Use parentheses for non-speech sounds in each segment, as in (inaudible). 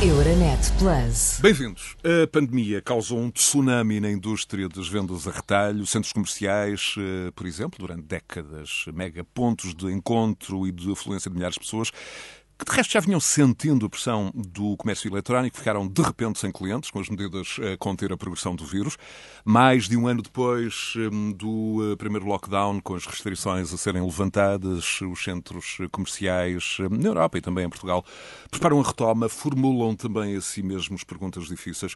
Euronet Plus. Bem-vindos. A pandemia causou um tsunami na indústria das vendas a retalho, centros comerciais, eh, por exemplo, durante décadas, mega pontos de encontro e de afluência de milhares de pessoas que de resto já vinham sentindo a pressão do comércio eletrónico, ficaram de repente sem clientes, com as medidas a conter a progressão do vírus. Mais de um ano depois hum, do eh, primeiro lockdown, com as restrições a serem levantadas, os centros comerciais hum, na Europa e também em Portugal preparam a retoma, formulam também a si mesmos perguntas difíceis.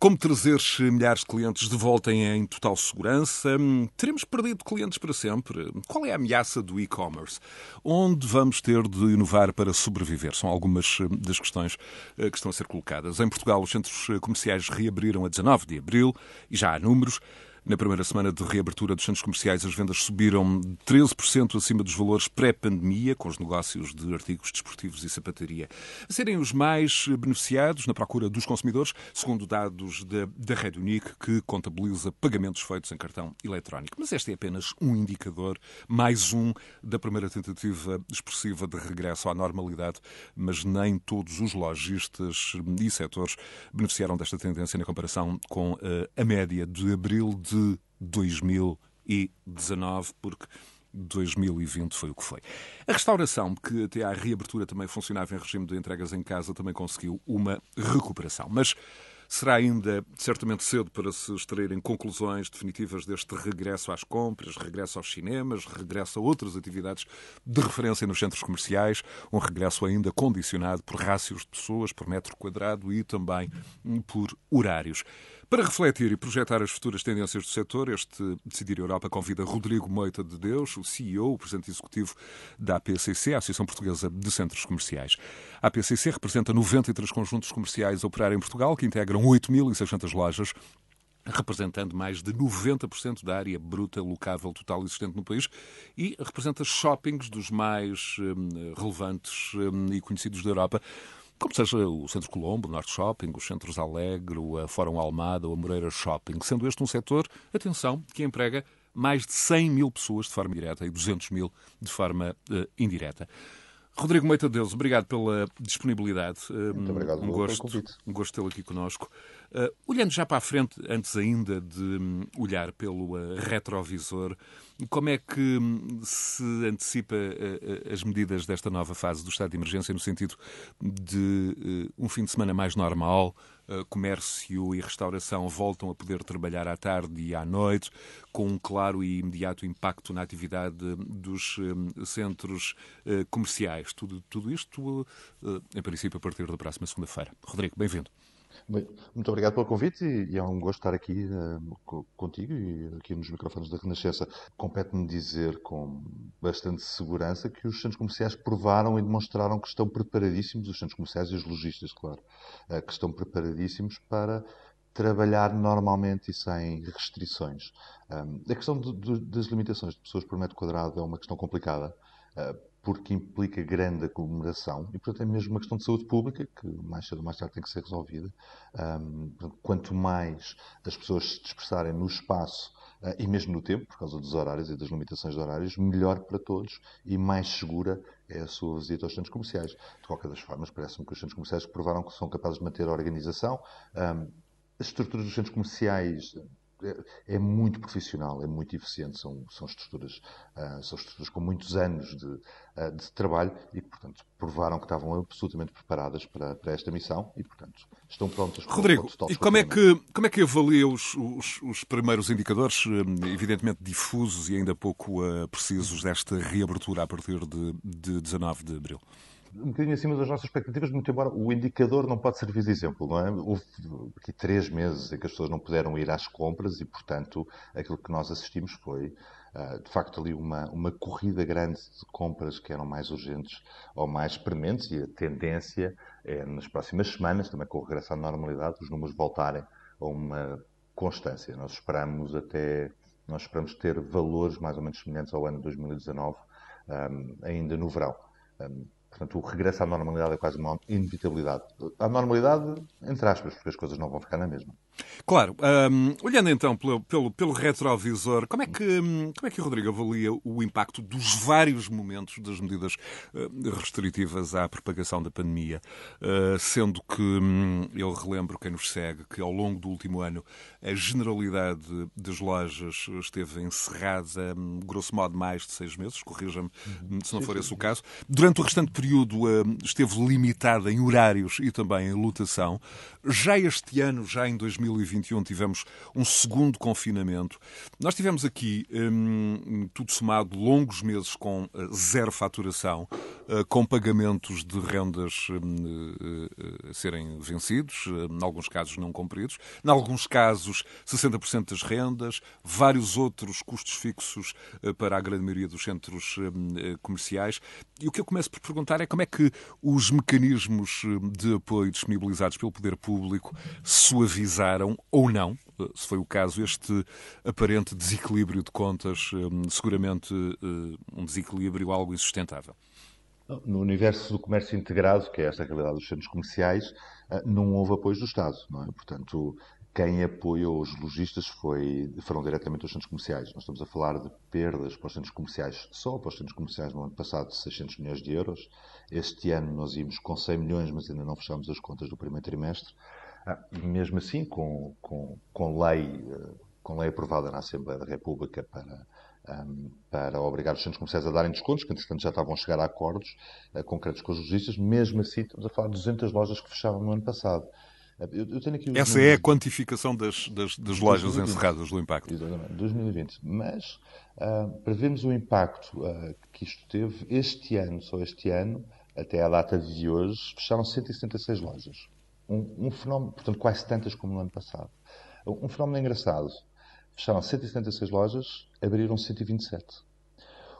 Como trazer milhares de clientes de volta em total segurança? Teremos perdido clientes para sempre? Qual é a ameaça do e-commerce? Onde vamos ter de inovar para sobreviver? sobreviver. São algumas eh, das questões eh, que estão a ser colocadas. Em Portugal, os centros eh, comerciais reabriram a 19 de abril e já há números. Na primeira semana de reabertura dos centros comerciais, as vendas subiram 13% acima dos valores pré-pandemia, com os negócios de artigos desportivos e sapataria a serem os mais beneficiados na procura dos consumidores, segundo dados da, da Red Unique, que contabiliza pagamentos feitos em cartão eletrónico. Mas este é apenas um indicador, mais um da primeira tentativa expressiva de regresso à normalidade, mas nem todos os lojistas e setores beneficiaram desta tendência na comparação com a média de abril de de 2019, porque 2020 foi o que foi. A restauração, que até à reabertura também funcionava em regime de entregas em casa, também conseguiu uma recuperação. Mas será ainda certamente cedo para se extraírem conclusões definitivas deste regresso às compras, regresso aos cinemas, regresso a outras atividades de referência nos centros comerciais, um regresso ainda condicionado por rácios de pessoas por metro quadrado e também por horários. Para refletir e projetar as futuras tendências do setor, este Decidir Europa convida Rodrigo Moita de Deus, o CEO, o presidente executivo da APCC, a Associação Portuguesa de Centros Comerciais. A APCC representa 93 conjuntos comerciais a operar em Portugal, que integram 8.600 lojas representando mais de 90% da área bruta locável total existente no país e representa shoppings dos mais hum, relevantes hum, e conhecidos da Europa como seja o Centro Colombo, o Norte Shopping, os Centros Alegre, a Fórum Almada, o Moreira Shopping, sendo este um setor, atenção, que emprega mais de 100 mil pessoas de forma direta e 200 mil de forma uh, indireta. Rodrigo Moita de Deus, obrigado pela disponibilidade. Muito obrigado um gosto, pelo convite. Um gosto tê-lo aqui connosco. Uh, olhando já para a frente, antes ainda de um, olhar pelo uh, retrovisor, como é que um, se antecipa uh, as medidas desta nova fase do estado de emergência no sentido de um fim de semana mais normal, comércio e restauração voltam a poder trabalhar à tarde e à noite, com um claro e imediato impacto na atividade dos hum, centros comerciais. Tudo, tudo isto, em princípio, a partir da próxima segunda-feira. Rodrigo, bem-vindo. Muito obrigado pelo convite e, é um gosto estar aqui uh, contigo e aqui nos microfones da Renascença. Compete-me dizer com bastante segurança que os centros comerciais provaram e demonstraram que estão preparadíssimos, os centros comerciais e os lojistas, claro, uh, que estão preparadíssimos para trabalhar normalmente e sem restrições. A questão das limitações de pessoas por metro quadrado é uma questão complicada. Uh, porque implica grande aglomeração e, portanto, é mesmo uma questão de saúde pública que mais cedo ou mais tarde tem que ser resolvida. Quanto mais as pessoas se dispersarem no espaço uh, e mesmo no tempo, por causa dos horários e das limitações de horários, melhor para todos e mais segura é a sua visita aos centros comerciais. De qualquer das formas, parece-me que os centros comerciais provaram que são capazes de manter a organização. As estruturas dos centros comerciais é, é, muito profissional, é muito eficiente, são, são, estruturas, uh, são estruturas com muitos anos de, uh, de, trabalho e, portanto, provaram que estavam absolutamente preparadas para, para esta missão e, portanto, estão prontas para Rodrigo, o total e como é, que, como é que avalia os, os, os, primeiros indicadores, evidentemente difusos e ainda pouco uh, precisos, desta reabertura a partir de, de 19 de abril? Um bocadinho acima das nossas expectativas, muito embora o indicador não pode servir de exemplo, não é? Houve aqui três meses em que as pessoas não puderam ir às compras e, portanto, aquilo que nós assistimos foi, ah, de facto, ali uma, uma corrida grande de compras que eram mais urgentes ou mais prementes e a tendência é, nas próximas semanas, também com o regresso à normalidade, os números voltarem a uma constância. Nós esperamos até, nós esperamos ter valores mais ou menos semelhantes ao ano 2019 um, ah, ainda no verão. Um, ah, Portanto, o regresso à normalidade é quase uma inevitabilidade. À normalidade, entre aspas, porque as coisas não vão ficar na mesma. Claro. Um, olhando então pelo, pelo, pelo, retrovisor, como é, que, hum, como é que o Rodrigo avalia o impacto dos vários momentos das medidas uh, restritivas à propagação da pandemia? Uh, sendo que um, eu relembro quem nos segue que ao longo do último ano a generalidade das lojas esteve encerrada, um, grosso modo, mais de seis meses, corrija-me se não for esse o caso. Durante o restante período uh, esteve limitada em horários e também em lotação. Já este ano, já em 2020, 2021 tivemos um segundo confinamento. Nós tivemos aqui, hum, tudo somado, longos meses com uh, zero faturação, uh, com pagamentos de rendas hum, uh, a serem vencidos, em alguns casos não cumpridos, em alguns casos 60% das rendas, vários outros custos fixos para a grande maioria dos centros hum, comerciais. E o que eu começo por perguntar é como é que os mecanismos de apoio disponibilizados pelo poder público suavizaram ou não, se foi o caso, este aparente desequilíbrio de contas, hum, seguramente hum, um desequilíbrio algo insustentável. No universo do comércio integrado, que é esta realidade dos centros comerciais, ah, não houve apoio do Estado. Não é? Portanto, quem apoiou os lojistas foi, foram diretamente os centros comerciais. Nós estamos a falar de perdas para os centros comerciais, só para os centros comerciais no ano passado, de 600 milhões de euros. Este ano nós íamos com 100 milhões, mas ainda não fechamos as contas do primeiro trimestre. Ah, e mesmo assim, com, com, com, lei, eh, com lei aprovada na Assembleia da República para, um, para obrigar os centros comerciais a darem descontos, que entretanto já estavam a chegar a acordos uh, concretos com os lojistas, mesmo assim estamos a falar de 200 lojas que fecharam no ano passado. Ah, eu, eu Essa números... é a quantificação das, das, das lojas 2020. encerradas do impacto. Exatamente, 2020. Mas, uh, para vermos o impacto que isto teve, este ano, só este ano, até à data de hoje, fecharam 176 lojas um, um, fenómeno, portanto, quase tantas como no ano passado. Um fenómeno engraçado. Fecharam 176 lojas, abriram 127.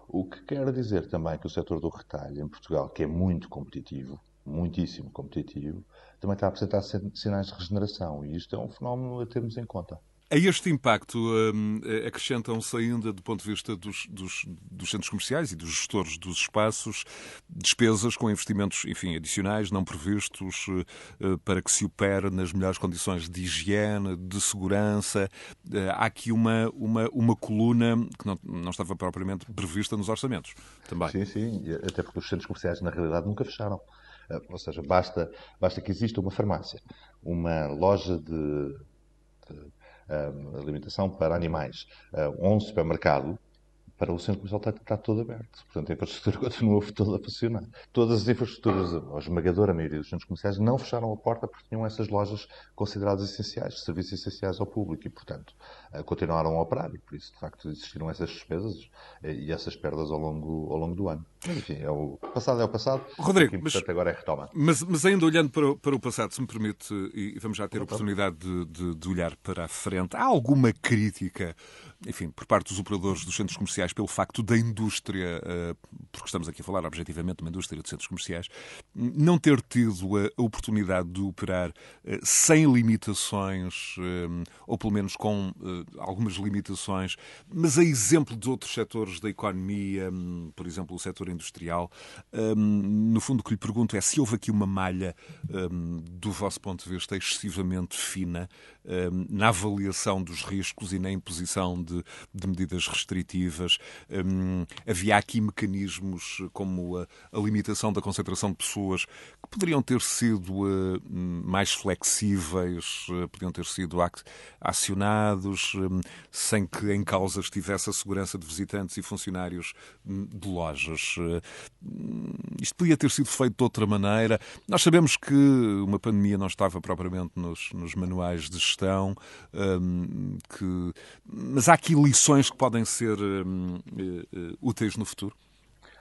O que quer dizer também que o setor do retalho em Portugal, que é muito competitivo, muitíssimo competitivo, também está a apresentar sinais de regeneração. E isto é um fenómeno a termos em conta. A este impacto um, acrescentam-se ainda, do ponto de vista dos, dos, dos, centros comerciais e dos gestores dos espaços, despesas com investimentos, enfim, adicionais, não previstos, uh, para que se opere nas melhores condições de higiene, de segurança. Uh, há aqui uma, uma, uma coluna que não, não estava propriamente prevista nos orçamentos também. Sim, sim, até porque os centros comerciais, na realidade, nunca fecharam. Ou seja, basta, basta que exista uma farmácia, uma loja de alimentação para animais, ou um supermercado, para o centro comercial está, está todo aberto. Portanto, a infraestrutura (laughs) continua toda a funcionar. Todas as infraestruturas, a esmagadora maioria dos centros comerciais, não fecharam a porta porque tinham essas lojas consideradas essenciais, serviços essenciais ao público e, portanto, eh, continuaram a operar. E, por isso, de facto, existiram essas despesas eh, e essas perdas ao longo, ao longo do ano. Mas, enfim, é o passado é o passado. Rodrigo, o mas, agora é retoma. Mas, mas ainda olhando para o, para o passado, se me permite, e vamos já ter a oportunidade de, de, de olhar para a frente, há alguma crítica enfim, por parte dos operadores dos centros comerciais, pelo facto da indústria, eh, porque estamos aqui a falar objetivamente de uma indústria de centros comerciais, não ter tido a oportunidade de operar eh, sem limitações, eh, ou pelo menos com algumas limitações, mas a exemplo de outros setores da economia, por exemplo, o setor industrial, no fundo o que lhe pergunto é se houve aqui uma malha, do vosso ponto de vista, excessivamente fina na avaliação dos riscos e na imposição de, de medidas restritivas. Um, havia aqui mecanismos como a, a, limitação da concentração de pessoas que poderiam ter sido uh, mais flexíveis, uh, podiam ter sido acionados um, sem que em causa estivesse a segurança de visitantes e funcionários hum, de lojas. Uh, isto podia ter sido feito de outra maneira. Nós sabemos que uma pandemia não estava propriamente nos, nos manuais de gestão, um, que... mas há aqui lições que podem ser um, uh, úteis no futuro?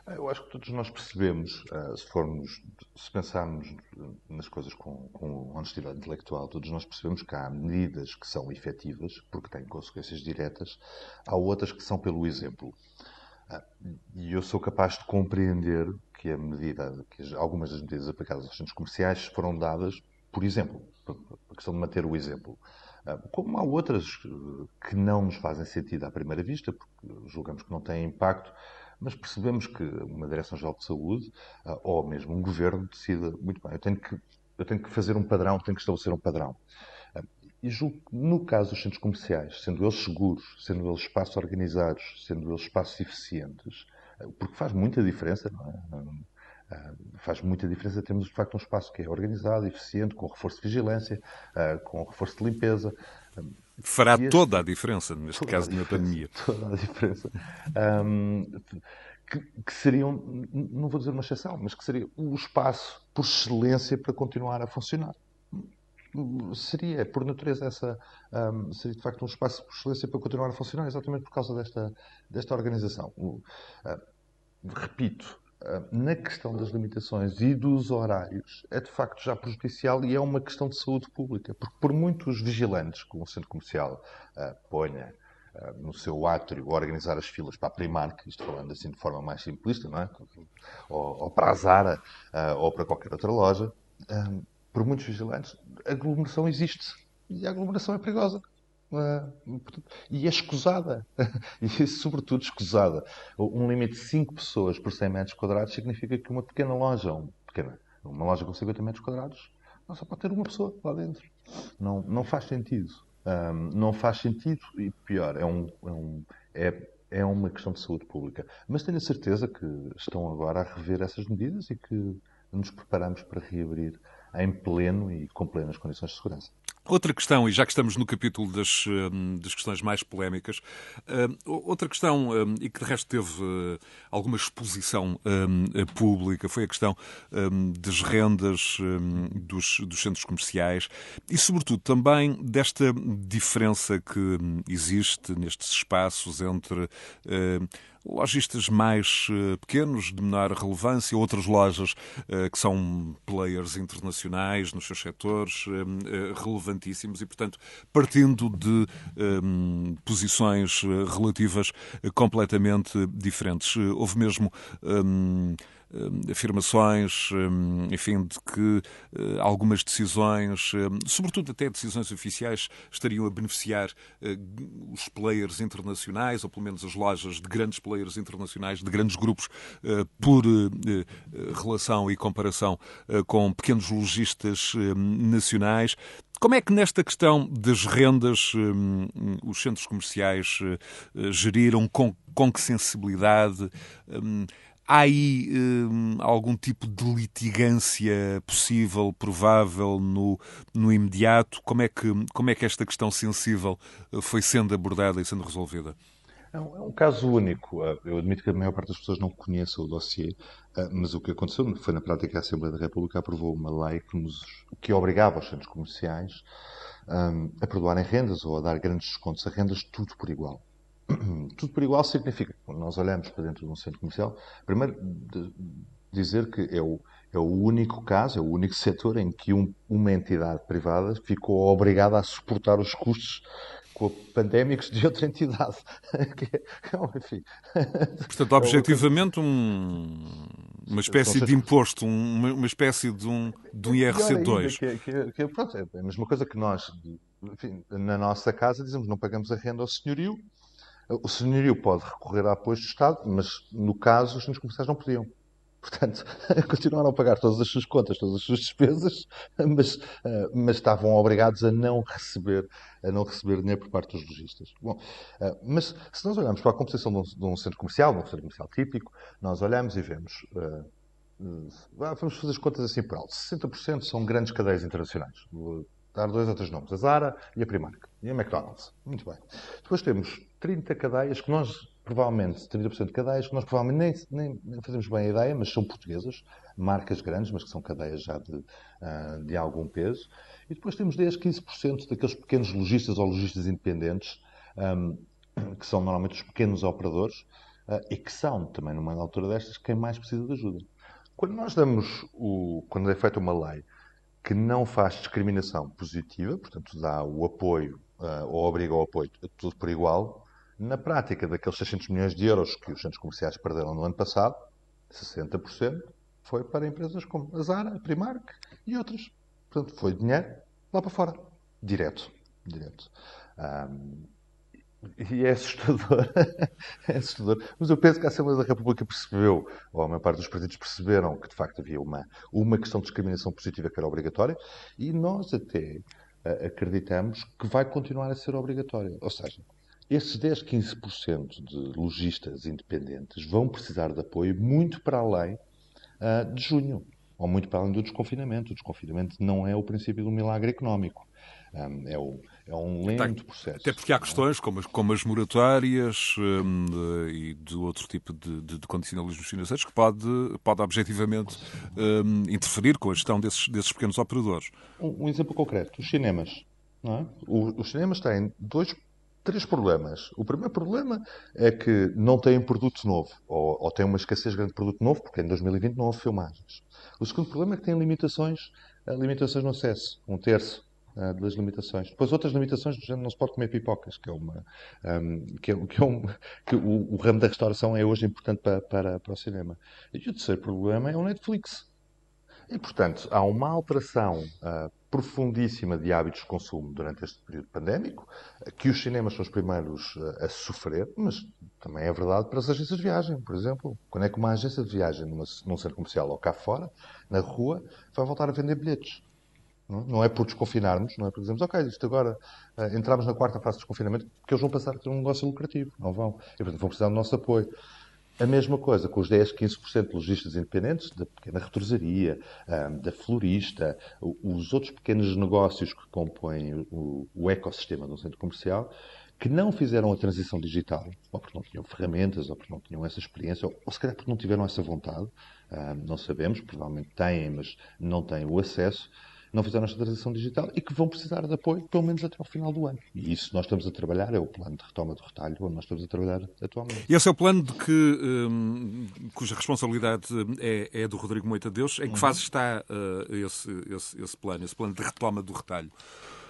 Eu acho que todos nós percebemos, uh, se formos, se pensarmos nas coisas com, com, honestidade intelectual, todos nós percebemos que há medidas que são efetivas, porque têm consequências diretas, há outras que são pelo exemplo. Uh, e eu sou capaz de compreender que a medida, que algumas das medidas aplicadas aos centros comerciais foram dadas, por exemplo, a questão de manter o exemplo. Ah, como há outras que não nos fazem sentido à primeira vista, porque julgamos que não têm impacto, mas percebemos que uma Direção-Geral de Saúde uh, ou mesmo um governo decida, muito bem, eu tenho que, eu tenho que fazer um padrão, tenho que estabelecer um padrão. Uh, e julgo que no caso dos centros comerciais, sendo eles seguros, sendo eles espaços organizados, sendo eles espaços eficientes, porque faz muita diferença, não é? Faz muita diferença termos de facto um espaço que é organizado, eficiente, com reforço de vigilância, com reforço de limpeza. Fará este... toda a diferença, neste toda caso, na pandemia. (laughs) Toda a diferença. Um, que, que seriam, não vou dizer uma exceção, mas que seria o espaço por excelência para continuar a funcionar seria, por natureza, essa um, seria de facto um espaço por excelência para continuar a funcionar, exatamente por causa desta, desta organização. Uh, repito, na questão das limitações e dos horários, é de facto já prejudicial e é uma questão de saúde pública, porque por muitos vigilantes que um centro comercial uh, ponha no seu átrio organizar as filas para a Primark, isto falando assim de forma mais simplista, não é? ou, ou para a Zara, ou para qualquer outra loja, por muitos vigilantes, a aglomeração existe. E a aglomeração é perigosa. Uh, e é escusada. (laughs) e, sobretudo, escusada. Um limite de 5 pessoas por 100 metros quadrados significa que uma pequena loja, um pequena, uma loja com 50 metros quadrados, só pode ter uma pessoa lá dentro. Não, não faz sentido. Um, ah, não faz sentido e, pior, é, um, é, um, é, é uma questão de saúde pública. Mas tenho a certeza que estão agora a rever essas medidas e que nos preparamos para reabrir em pleno e com plenas condições de segurança. Outra questão, e já que estamos no capítulo das, hum, das questões mais polémicas, hum, outra questão, hum, e que de resto teve alguma exposição pública, foi a questão das rendas dos, dos centros comerciais e, sobretudo, também desta diferença que existe nestes espaços entre lojistas mais uh, pequenos, de menor relevância, outras lojas uh, que são players internacionais nos seus setores, uh, relevantíssimos, e, portanto, partindo de um, posições relativas completamente diferentes. Houve mesmo. Um, eh, afirmações, eh, enfim, de que eh, algumas decisões, sobretudo até decisões oficiais, estariam a beneficiar os players internacionais, ou pelo menos as lojas de grandes players internacionais, de grandes grupos, por relação e comparação com pequenos lojistas nacionais. Como é que nesta questão das rendas os centros comerciais geriram? Com, com que sensibilidade? Há aí hum, algum tipo de litigância possível, provável, no, no imediato? Como é, que, como é que esta questão sensível eh, foi sendo abordada e sendo resolvida? É um, é um caso único. Eh, eu admito que a maior parte das pessoas não conhece o dossiê, eh, mas o que aconteceu foi na prática a Assembleia da República aprovou uma lei que, nos, que obrigava os centros comerciais um, a perdoarem rendas ou a dar grandes descontos a rendas, tudo por igual. (clears throat) tudo por igual significa, quando nós olhamos para dentro de um centro comercial, primeiro dizer que é o, é o único caso, é o único setor em que um, uma entidade privada ficou obrigada a suportar os custos pandémicos de outra entidade. (laughs) É, enfim. Portanto, objetivamente, um, uma espécie de imposto, uma, uma espécie de um, de um IRC2. Que, que, que, pronto, é a mesma coisa que nós, enfim, na nossa casa, dizemos não pagamos a renda ao senhorio, o senhorio pode recorrer a apoio do Estado, mas no caso os centros comerciais não podiam. Portanto, (laughs) continuaram a pagar todas as suas contas, todas as suas despesas, (laughs) mas, uh, mas, estavam obrigados a não receber, a não receber dinheiro por parte dos lojistas. Bom, uh, mas se nós olharmos para a composição de um, centro comercial, de um centro comercial típico, nós olhamos e vemos. Uh, vamos fazer as contas assim por alto. 60% são grandes cadeias internacionais dar dois ou três nomes, a Zara e a Primark, e a McDonald's. Muito bem. Depois temos 30 cadeias que nós, provavelmente, 30% de cadeias que nós provavelmente nem, nem, fazemos bem a ideia, mas são portuguesas, marcas grandes, mas que são cadeias já de, uh, de algum peso. E depois temos 10, 15% daqueles pequenos lojistas ou lojistas independentes, que são normalmente os pequenos operadores, uh, e que são, também numa altura destas, quem mais precisa de ajuda. Quando nós damos o, quando é feita uma lei que não faz discriminação positiva, portanto dá o apoio uh, ou obriga ao apoio a tudo por igual, na prática daqueles 600 milhões de euros que os centros comerciais perderam no ano passado, 60% foi para empresas como a Zara, a Primark e outras. Portanto, foi dinheiro lá para fora, direto. direto. Um, E é assustador. (laughs) é assustador. Mas eu penso que a Assembleia da República percebeu, ou a maior parte dos partidos perceberam, que de facto havia uma, uma questão de discriminação positiva que era obrigatória, e nós até uh, acreditamos que vai continuar a ser obrigatória. Ou seja, esses 10, 15% de lojistas independentes vão precisar de apoio muito para além uh, de junho, ou muito para além do desconfinamento. O desconfinamento não é o princípio do milagre económico. Um, é, o, é, um lento processo. Até porque há é? questões como as, como as moratórias um, de, e de outro tipo de, de, de condicionalismos financeiros que pode, pode objetivamente um, interferir com a gestão desses, desses pequenos operadores. Um, um exemplo concreto, os cinemas. É? O, os cinemas têm dois três problemas. O primeiro problema é que não têm produto novo, ou, ou têm uma escassez grande de produto novo, porque em 2020 não houve filmagens. O segundo problema é que têm limitações, eh, limitações no acesso, um terço uh, das limitações. Depois outras limitações do género não se pode comer pipocas, que é uma um, ehm, que, é, que, é um, (laughs) que o, o, ramo da restauração é hoje importante para, para, para o cinema. E o terceiro problema é o Netflix. E, portanto, há uma alteração uh, profundíssima de hábitos de consumo durante este período pandémico, que os cinemas são os primeiros uh, a sofrer, mas também é verdade para as agências de viagem, por exemplo. Quando é que uma agência de viagem numa, num centro comercial ou cá fora, na rua, vai voltar a vender bilhetes? Não é por desconfinarmos, não é por dizermos, ok, isto agora uh, entramos na quarta fase de desconfinamento, porque eles vão passar a ter um negócio lucrativo. Não vão. E, portanto, vão precisar do nosso apoio. A mesma coisa com os 10, 15% de lojistas independentes, da pequena retrosaria, ah, da florista, os outros pequenos negócios que compõem o, o ecossistema de um centro comercial, que não fizeram a transição digital, ou porque não tinham ferramentas, ou porque não tinham essa experiência, ou se calhar porque não tiveram essa vontade, ah, não sabemos, provavelmente têm, mas não têm o acesso, não fizeram esta transição digital e que vão precisar de apoio pelo menos até ao final do ano. E isso nós estamos a trabalhar, é o plano de retoma do retalho onde nós estamos a trabalhar atualmente. E esse é o plano de que, um, cuja responsabilidade é, é, do Rodrigo Moita Deus. Em que uhum. fase está uh, esse, esse, esse plano, esse plano de retoma do retalho?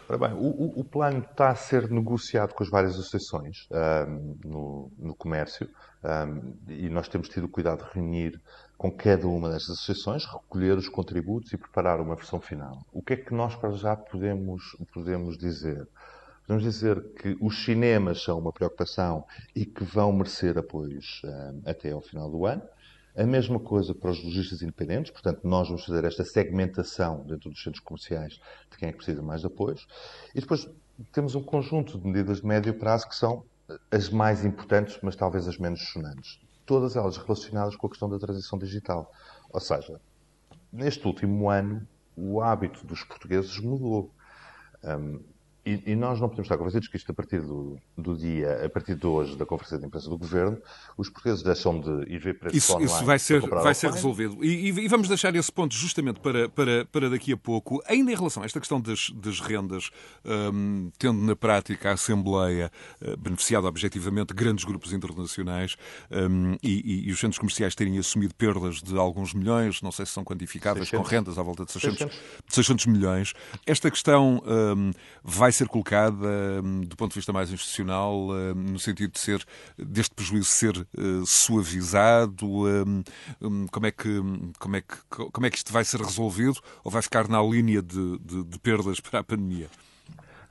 Ora bem, o, o, plano está a ser negociado com as várias associações um, no, no, comércio um, e nós temos tido o cuidado de reunir com cada uma das associações, recolher os contributos e preparar uma versão final. O que é que nós para já podemos, podemos dizer? Podemos dizer que os cinemas são uma preocupação e que vão merecer apoios um, até ao final do ano. A mesma coisa para os lojistas independentes, portanto, nós vamos fazer esta segmentação dentro dos centros comerciais de quem é que precisa mais de apoios. E depois temos um conjunto de medidas de médio prazo que são as mais importantes, mas talvez as menos sonantes todas elas relacionadas com a questão da transição digital. Ou seja, neste último ano, o hábito dos portugueses mudou. Um, e, e, nós não podemos estar convencidos que isto, a partir do, do, dia, a partir de hoje, da Conferência de Imprensa do Governo, os portugueses deixam de ir ver preços isso, online. Isso vai ser, vai ser resolvido. E, e, vamos deixar esse ponto justamente para, para, para daqui a pouco. Ainda em relação a esta questão das, das rendas, um, tendo na prática a Assembleia uh, beneficiado objetivamente grandes grupos internacionais um, e, e, os centros comerciais terem assumido perdas de alguns milhões, não sei se são quantificáveis, 600. com rendas à volta de 600, 600. 600 milhões, esta questão um, vai ser colocada hum, do ponto de vista mais institucional, hum, no sentido de ser deste prejuízo ser uh, suavizado? Hum, como é que como é que como é que isto vai ser resolvido ou vai ficar na linha de, de, de perdas para a pandemia?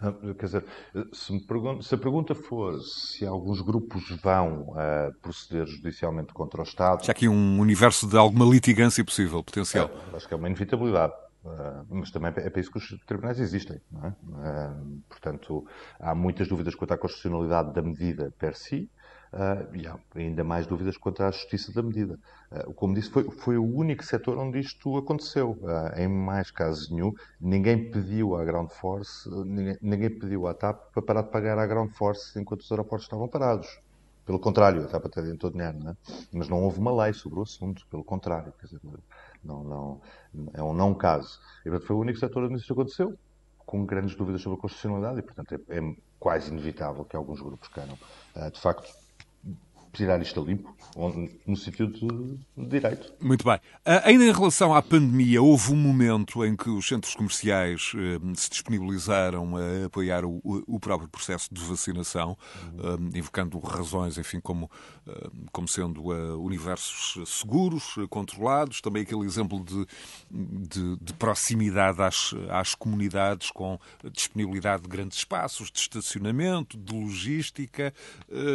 Ah, quer dizer, se, pergunta, se, a pergunta for se alguns grupos vão uh, proceder judicialmente contra o Estado. Já aqui um universo de alguma litigância possível, potencial. É, acho que é uma inevitabilidade. Uh, mas também é para isso que os tribunais existem. É? Uh, portanto, há muitas dúvidas quanto à constitucionalidade da medida per si uh, e há ainda mais dúvidas quanto à justiça da medida. como disse, foi, foi, o único setor onde isto aconteceu. em mais casos nenhum, ninguém pediu à Ground Force, ninguém, ninguém pediu à TAP para parar de pagar à Ground Force enquanto os aeroportos estavam parados. Pelo contrário, a TAP até dentro dinheiro, não é? mas não houve uma lei sobre o assunto, pelo contrário. Quer dizer, não, não, é um não caso. E, portanto, foi o único setor onde isso aconteceu, com grandes dúvidas sobre a constitucionalidade, e, portanto, é, é quase inevitável que alguns grupos queiram, uh, de facto, tirar isto a limpo, no sentido de direito. Muito bem. Ainda em relação à pandemia, houve um momento em que os centros comerciais eh, se disponibilizaram a apoiar o, próprio processo de vacinação, uhum. invocando razões, enfim, como, como sendo universos seguros, controlados, também aquele exemplo de, de, de proximidade às, às comunidades com disponibilidade de grandes espaços, de estacionamento, de logística,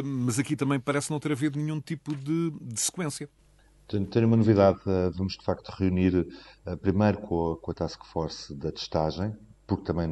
mas aqui também parece não ter havido nenhum tipo de, de sequência. Tenho uma novidade. Eh, vamos, de facto, reunir eh, primeiro com a, com a Task Force da testagem, porque também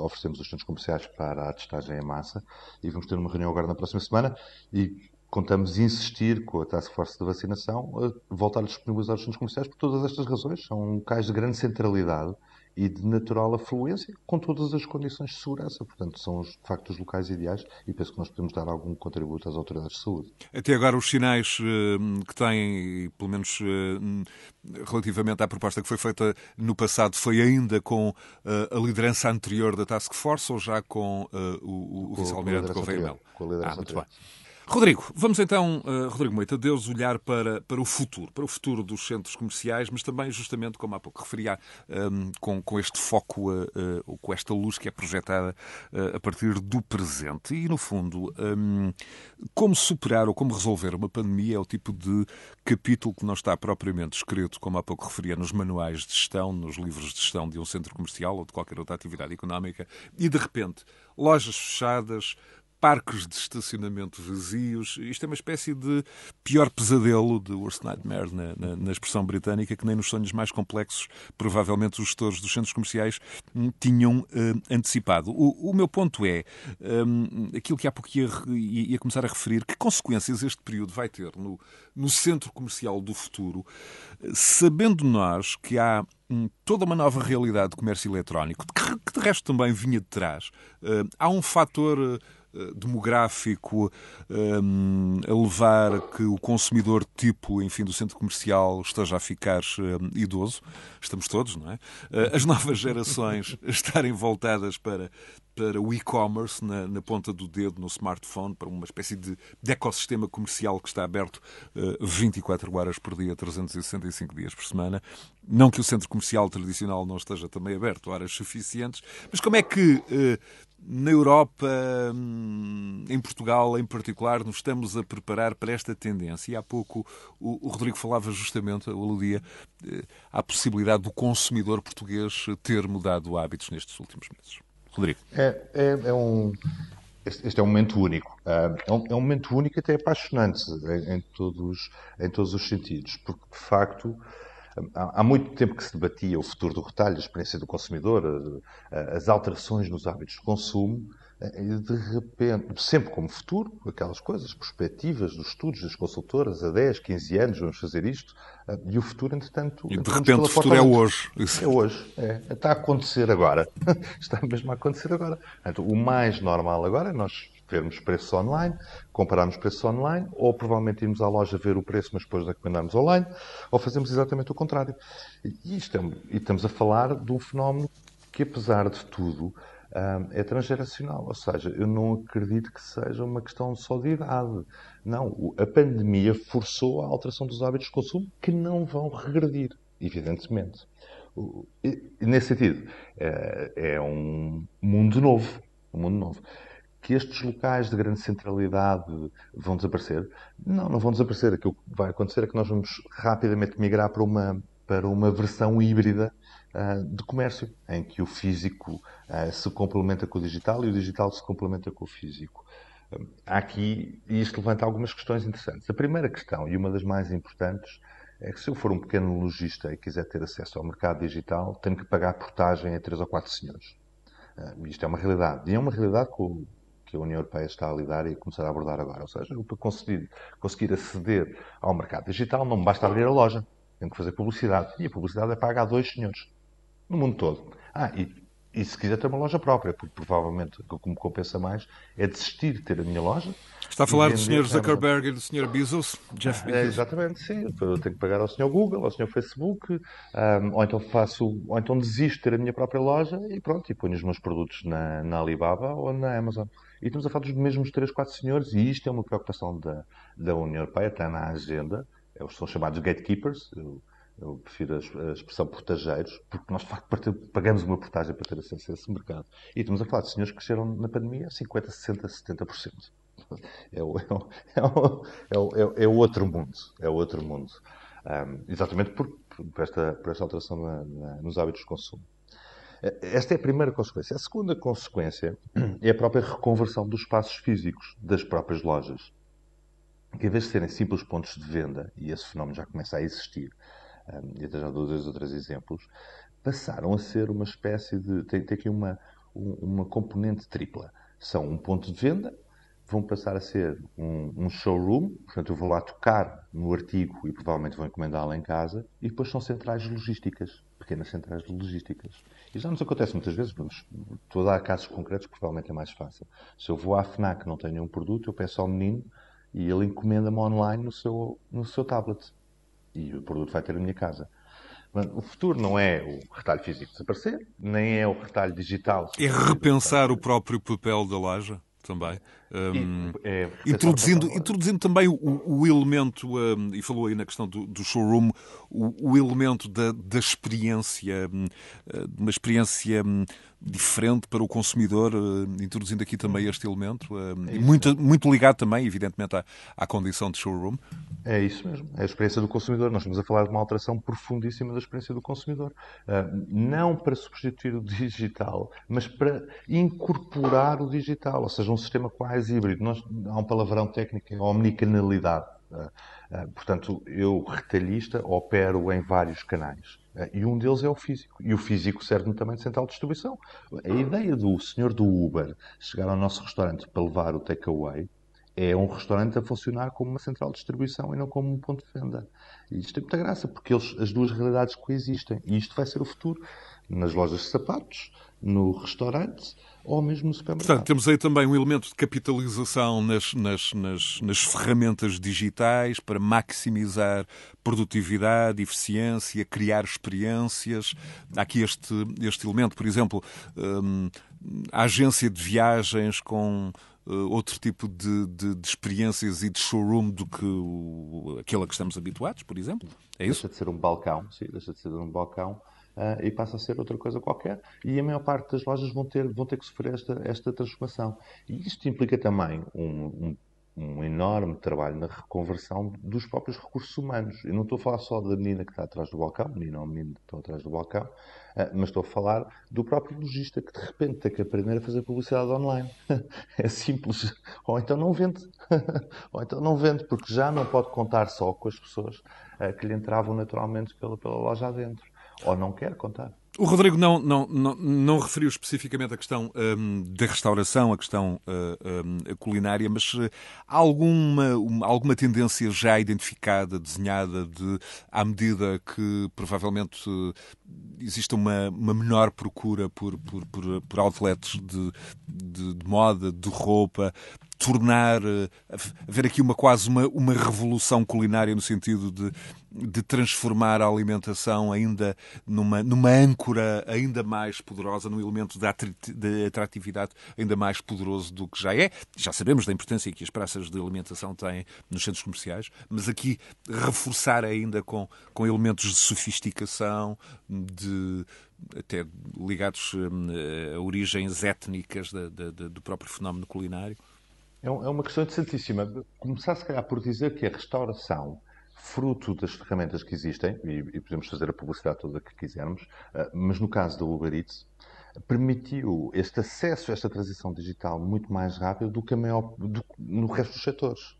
oferecemos os centros comerciais para a testagem em massa, e vamos ter uma reunião agora na próxima semana, e contamos insistir com a Task Force da vacinação a voltar a disponibilizar os centros comerciais por todas estas razões. São locais de grande centralidade e de natural afluência, com todas as condições de segurança. Portanto, são de facto os locais ideais e penso que nós podemos dar algum contributo às autoridades de saúde. Até agora, os sinais eh, que têm, pelo menos eh, relativamente à proposta que foi feita no passado, foi ainda com eh, a liderança anterior da Task Force ou já com o, o vice-almirante Gouveia Melo? Com a liderança ah, muito anterior. bem. Rodrigo, vamos então, uh, Rodrigo Moita, Deus olhar para, para o futuro, para o futuro dos centros comerciais, mas também, justamente, como há pouco referia, ehm, com, com este foco, uh, uh, com esta luz que é projetada a partir do presente. E, no fundo, um, ehm, como superar ou como resolver uma pandemia é o tipo de capítulo que não está propriamente escrito, como há pouco referia, nos manuais de gestão, nos livros de gestão de um centro comercial ou de qualquer outra atividade económica, e, de repente, lojas fechadas, parques de estacionamento vazios. Isto é uma espécie de pior pesadelo de Worst Nightmare na, na, na, expressão britânica, que nem nos sonhos mais complexos, provavelmente os gestores dos centros comerciais hum, tinham uh, antecipado. O, o, meu ponto é, um, aquilo que há pouco ia, ia, começar a referir, que consequências este período vai ter no, no centro comercial do futuro, sabendo nós que há hum, toda uma nova realidade de comércio eletrónico, que, de resto também vinha de trás. Há um fator demográfico um, a levar que o consumidor tipo, enfim, do centro comercial esteja a ficar um, idoso. Estamos todos, não é? Eh, as novas gerações (laughs) estarem voltadas para, para o e-commerce na, na, ponta do dedo, no smartphone, para uma espécie de, de ecossistema comercial que está aberto uh, 24 horas por dia, 365 dias por semana. Não que o centro comercial tradicional não esteja também aberto horas suficientes, mas como é que uh, na Europa, hum, em Portugal em particular, nos estamos a preparar para esta tendência. E há pouco o, Rodrigo falava justamente, aludia, eh, à possibilidade do consumidor português ter mudado hábitos nestes últimos meses. Rodrigo. É, é, é um. Este é um momento único. Ah, é um, é um momento único e até apaixonante em, em, todos, em todos os sentidos, porque de facto Há muito tempo que se debatia o futuro do retalho, a experiência do consumidor, as alterações nos hábitos de consumo, e de repente, sempre como futuro, aquelas coisas, perspectivas dos estudos das consultoras, a 10, 15 anos vamos fazer isto, e o futuro, entretanto. E de repente o futuro é hoje. É hoje, é. Está a acontecer agora. (laughs) Está mesmo a acontecer agora. o mais normal agora é nós vermos preços online, compararmos preços online, ou provavelmente irmos à loja ver o preço, mas depois encomendarmos online, ou fazemos exatamente o contrário. E, isto é, e estamos a falar de um fenómeno que, apesar de tudo, é transgeracional. Ou seja, eu não acredito que seja uma questão só de idade. Não, a pandemia forçou a alteração dos hábitos de consumo que não vão regredir, evidentemente. E, nesse sentido, é, é um mundo novo. Um mundo novo que estes locais de grande centralidade vão desaparecer? Não, não vão desaparecer. Aquilo que vai acontecer é que nós vamos rapidamente migrar para uma, para uma versão híbrida uh, de comércio, em que o físico uh, se complementa com o digital e o digital se complementa com o físico. Uh, aqui, isto levanta algumas questões interessantes. A primeira questão, e uma das mais importantes, é que se eu for um pequeno lojista e quiser ter acesso ao mercado digital, tenho que pagar portagem a três ou quatro senhores. Uh, isto é uma realidade. E é uma realidade com, que a União Europeia está a lidar e a começar a abordar agora. Ou seja, para conseguir, conseguir aceder ao mercado digital não basta abrir a loja, tem que fazer publicidade. E a publicidade é paga a dois senhores, no mundo todo. Ah, e, E se quiser ter uma loja própria, porque provavelmente o que me compensa mais é desistir de ter a minha loja. Está a falar do Sr. Zuckerberg e do Sr. Bezos? Jeff Bezos? É, exatamente, sim. Eu tenho que pagar ao Sr. Google, ao Sr. Facebook, um, ou então faço, ou então desisto de ter a minha própria loja e pronto, e ponho os meus produtos na, na Alibaba ou na Amazon. E estamos a falar dos mesmos 3, 4 senhores, e isto é uma preocupação da, da União Europeia, está na agenda, eles são chamados gatekeepers, eu, eu prefiro a, expressão portageiros, porque nós de facto pagamos uma portagem para ter acesso a esse mercado. E estamos a falar de senhores que cresceram na pandemia a 50, 60, 70%. É o, é, o, é, o, é, é o outro mundo. É outro mundo. Um, exatamente por, por, esta, por esta alteração na, na, nos hábitos de consumo. Esta é a primeira consequência. A segunda consequência (clears throat) é a própria reconversão dos espaços físicos das próprias lojas. Que, em vez de serem simples pontos de venda, e esse fenómeno já começa a existir, e até já dou dois ou três exemplos, passaram a ser uma espécie de. tem, tem aqui uma, uma componente tripla. São um ponto de venda, vão passar a ser um, um, showroom, portanto eu vou lá tocar no artigo e provavelmente vou encomendá-lo em casa, e depois são centrais logísticas, pequenas centrais logísticas. E já nos acontece muitas vezes, mas estou a dar casos concretos, provavelmente é mais fácil. Se eu vou à FNAC não tenho um produto, eu peço ao menino e ele encomenda-me online no seu, no seu tablet e o produto vai ter a minha casa. O futuro não é o retalho físico desaparecer, nem é o retalho digital. É repensar o próprio papel da loja também. Um, é, introduzindo, introduzindo também o, o elemento, um, e falou aí na questão do, do showroom, o, o, elemento da, da experiência, um, uma experiência hum, diferente para o consumidor, uh, introduzindo aqui também este elemento, hum, é muito, muito ligado também, evidentemente, à, à condição de showroom. É isso mesmo, é a experiência do consumidor. Nós estamos a falar de uma alteração profundíssima da experiência do consumidor. Uh, não para substituir o digital, mas para incorporar o digital, ou seja, um sistema quase híbrido. Nós, há um palavrão técnico, é omnicanalidade. Uh, uh, portanto, eu, retalhista, opero em vários canais. E um deles é o físico. E o físico serve-me também de central de distribuição. A ideia do senhor do Uber chegar ao nosso restaurante para levar o takeaway é um restaurante a funcionar como uma central de distribuição e não como um ponto de venda. E isto tem muita graça, porque eles, as duas realidades coexistem. E isto vai ser o futuro nas lojas de sapatos, no restaurante ou mesmo no supermercado. Portanto, temos aí também um elemento de capitalização nas, nas, nas, nas ferramentas digitais para maximizar produtividade, eficiência, criar experiências. Há aqui este, este elemento, por exemplo, hum, a agência de viagens com uh, outro tipo de, de, de, experiências e de showroom do que o, aquele a que estamos habituados, por exemplo? É isso? Deixa de ser um balcão, sim, deixa de ser um balcão. Uh, e passa a ser outra coisa qualquer. E a maior parte das lojas vão ter, vão ter que sofrer esta, esta transformação. E isto implica também um, um um enorme trabalho na reconversão dos próprios recursos humanos. Eu não estou a falar só da menina que está atrás do balcão, menina ou menino que estão atrás do balcão, eh, mas estou a falar do próprio lojista que de repente tem que aprender a fazer publicidade online. (laughs) É simples. Ou então não vende. (laughs) Ou então não vende, porque já não pode contar só com as pessoas eh, que lhe entravam naturalmente pela, pela loja adentro. Ou não quer contar. O Rodrigo não, não, não, não referiu especificamente a questão um, da restauração, a questão uh, um, culinária, mas uh, há alguma, uma, alguma tendência já identificada, desenhada, de, à medida que provavelmente existe uma, uma menor procura por, por, por, por outlets de, de, de moda, de roupa, tornar, uh, haver aqui uma quase uma, uma revolução culinária no sentido de de transformar a alimentação ainda numa, numa âncora ainda mais poderosa, num elemento de atratividade ainda mais poderoso do que já é. Já sabemos da importância que as praças de alimentação têm nos centros comerciais, mas aqui reforçar ainda com, com elementos de sofisticação, de até ligados hum, a origens étnicas da, da, do próprio fenómeno culinário. É, é uma questão interessantíssima. Começar, se calhar, por dizer que a restauração fruto das ferramentas que existem, e, podemos fazer a publicidade toda que quisermos, uh, mas no caso da Uber Eats, permitiu este acesso a esta transição digital muito mais rápido do que a maior, do, no resto dos setores.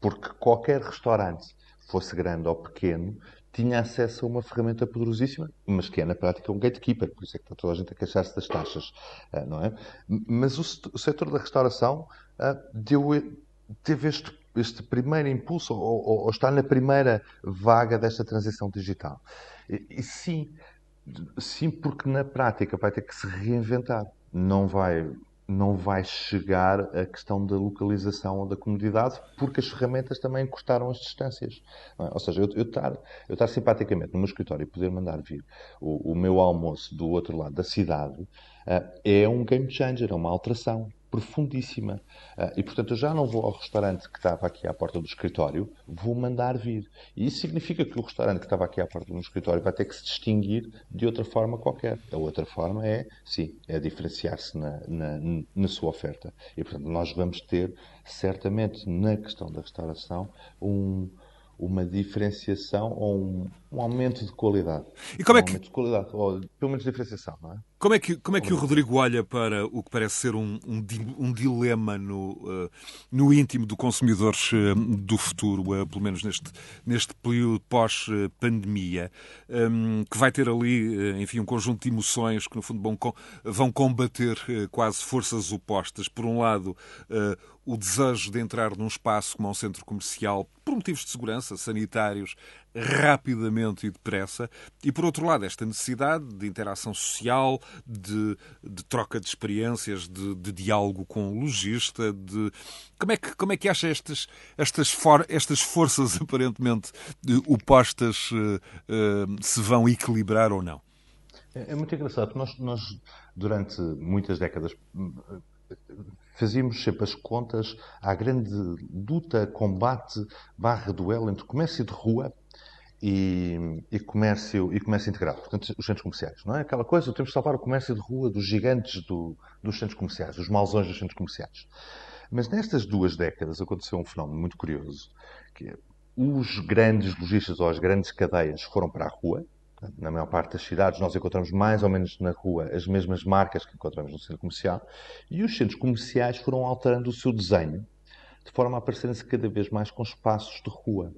Porque qualquer restaurante, fosse grande ou pequeno, tinha acesso a uma ferramenta poderosíssima, mas que é na prática um gatekeeper, por isso é que está toda a gente a queixar-se das taxas, uh, não é? Mas o, setor da restauração uh, deu, teve este este primeiro impulso, ou, ou, ou, está na primeira vaga desta transição digital. E, e sim, Sim, porque na prática vai ter que se reinventar. Não vai não vai chegar a questão da localização da comodidade, porque as ferramentas também cortaram as distâncias. É? Ou seja, eu, eu, estar, eu estar simpaticamente no meu escritório e poder mandar vir o, o meu almoço do outro lado da cidade uh, é um game changer, é uma alteração profundíssima. Uh, e, portanto, eu já não vou ao restaurante que estava aqui à porta do escritório, vou mandar vir. E isso significa que o restaurante que estava aqui à porta do escritório vai ter que se distinguir de outra forma qualquer. A outra forma é, sim, é diferenciar-se na, na, na sua oferta. E, portanto, nós vamos ter, certamente, na questão da restauração, um uma diferenciação ou um, um, aumento de qualidade. E como um é que... aumento de qualidade, ou pelo menos diferenciação, não é? Como é que, como é que o Rodrigo olha para o que parece ser um, um, um dilema no, uh, no íntimo do consumidor uh, do futuro, uh, pelo menos neste, neste período pós-pandemia, um, que vai ter ali, enfim, um conjunto de emoções que, no fundo, vão, vão combater quase forças opostas. Por um lado, o desejo de entrar num espaço como um centro comercial por motivos de segurança, sanitários, rapidamente e depressa, e por outro lado, esta necessidade de interação social, de, de troca de experiências, de, de, diálogo com o lojista, de como é que, como é que acha estas, estas, for, estas forças (laughs) aparentemente opostas uh, uh, se vão equilibrar ou não? É, é muito engraçado. Nós, nós, durante muitas décadas, fazíamos sempre as contas à grande luta, combate, barra duelo entre comércio de rua e, e, comércio, e comércio integrado, portanto, os centros comerciais. Não é aquela coisa, temos de salvar o comércio de rua dos gigantes do, dos centros comerciais, dos mausões dos centros comerciais. Mas nestas duas décadas aconteceu um fenómeno muito curioso, que é, os grandes lojistas ou as grandes cadeias foram para a rua, na maior parte das cidades, nós encontramos mais ou menos na rua as mesmas marcas que encontramos no centro comercial. E os centros comerciais foram alterando o seu desenho de forma a parecerem-se cada vez mais com espaços de rua.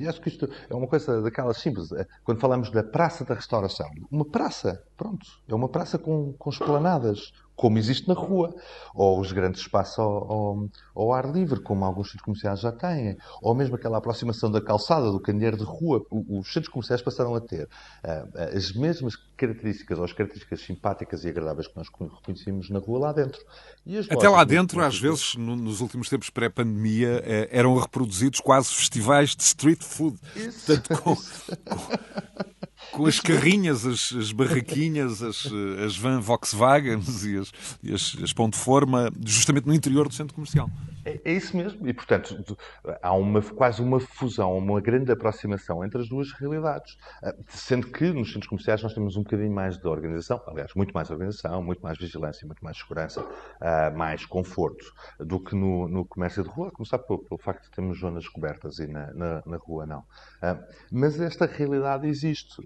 E acho que isto é uma coisa daquelas simples. É, quando falamos da Praça da Restauração, uma praça, pronto, é uma praça com, com esplanadas, como existe na rua, ou os grandes espaços ao, ao, ao, ar livre, como alguns centros comerciais já têm, ou mesmo aquela aproximação da calçada, do candeeiro de rua. Os centros comerciais passaram a ter uh, as mesmas características, ou as características simpáticas e agradáveis que nós reconhecemos na rua lá dentro. Até lá dentro, às vezes, no, nos últimos tempos pré-pandemia, eh, eram reproduzidos quase festivais de street food. Isso, Portanto, com, (laughs) com com as carrinhas, as, as barraquinhas, as, as van Volkswagens e as, as, as pão de forma, justamente no interior do centro comercial. É, é, isso mesmo. E, portanto, há uma, quase uma fusão, uma grande aproximação entre as duas realidades. Ah, sendo que nos centros comerciais nós temos um bocadinho mais de organização, aliás, muito mais organização, muito mais vigilância, muito mais segurança, ah, mais conforto do que no, no comércio de rua. Começar pelo, pelo facto de termos zonas cobertas e na, na, na rua não. Ah, mas esta realidade existe.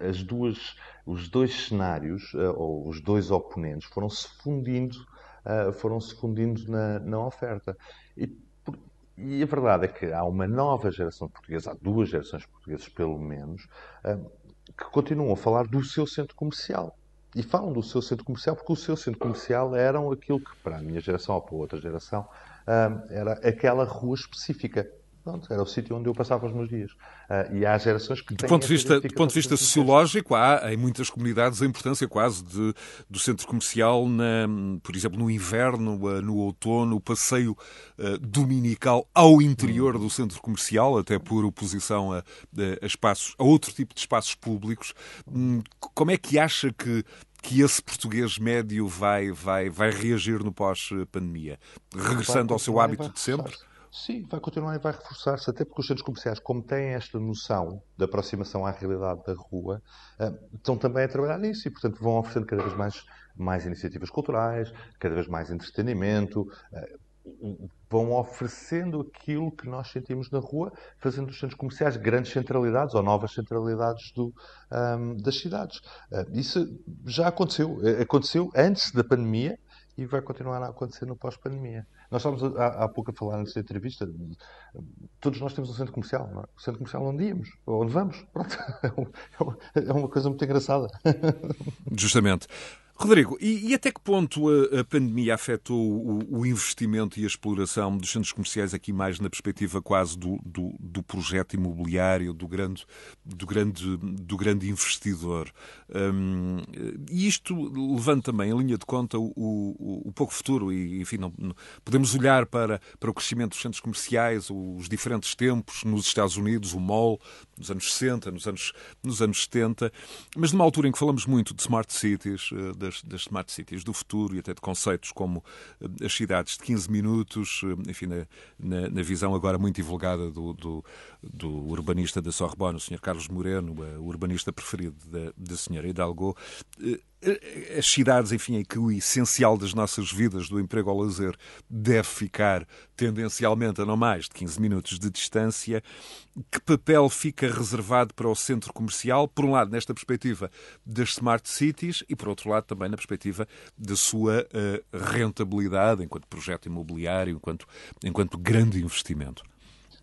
As duas, os dois cenários, ou os dois oponentes, foram se fundindo uh, foram se fundindo na, na oferta. E, e, a verdade é que há uma nova geração de portugueses, há duas gerações de portugueses pelo menos, uh, que continuam a falar do seu centro comercial. E falam do seu centro comercial porque o seu centro comercial eram aquilo que, para a minha geração ou para outra geração, era aquela rua específica. Pronto, era o sítio onde eu passava os meus dias. Uh, e há gerações que do ponto de vista Do ponto de vista sociológico, há em muitas comunidades a importância quase de, do centro comercial, na, por exemplo, no inverno, uh, no outono, o passeio uh, dominical ao interior do centro comercial, até por oposição a, a, espaços, a outro tipo de espaços públicos. Hum, como é que acha que que esse português médio vai, vai, vai reagir no pós-pandemia? Regressando ao seu hábito de sempre? Sim, vai continuar e vai reforçar-se, até porque os centros comerciais, como têm esta noção de aproximação à realidade da rua, eh, estão também a trabalhar nisso e, portanto, vão oferecendo cada vez mais, mais iniciativas culturais, cada vez mais entretenimento, eh, vão oferecendo aquilo que nós sentimos na rua, fazendo dos centros comerciais grandes centralidades ou novas centralidades do, ehm, das cidades. Isso já aconteceu. Aconteceu antes da pandemia e vai continuar a acontecer no pós-pandemia. Nós estávamos há, há, pouco a falar nesta entrevista, todos nós temos um centro comercial, não é? O centro comercial onde íamos, onde vamos, pronto. (laughs) É, é uma coisa muito engraçada. Justamente. Rodrigo, e, e, até que ponto a, a pandemia afetou o, o, investimento e a exploração dos centros comerciais aqui mais na perspectiva quase do, do, do projeto imobiliário, do grande, do grande, do grande investidor? Um, e isto levanta também em linha de conta o, o, o pouco futuro e, enfim, não, não, podemos olhar para, para o crescimento dos centros comerciais, os diferentes tempos nos Estados Unidos, o mall, nos anos 60, nos anos, nos anos 70, mas numa altura em que falamos muito de smart cities, eh, das, das smart cities do futuro e até de conceitos como eh, as cidades de 15 minutos, eh, enfim, na, na, na visão agora muito divulgada do, do, do, urbanista da Sorbonne, o Sr. Carlos Moreno, o urbanista preferido da, da Sra. Hidalgo, as cidades, enfim, em que o essencial das nossas vidas, do emprego ao lazer, deve ficar tendencialmente a não mais de 15 minutos de distância, que papel fica reservado para o centro comercial, por um lado, nesta perspectiva das smart cities e, por outro lado, também na perspectiva da sua uh, rentabilidade enquanto projeto imobiliário, enquanto, enquanto grande investimento?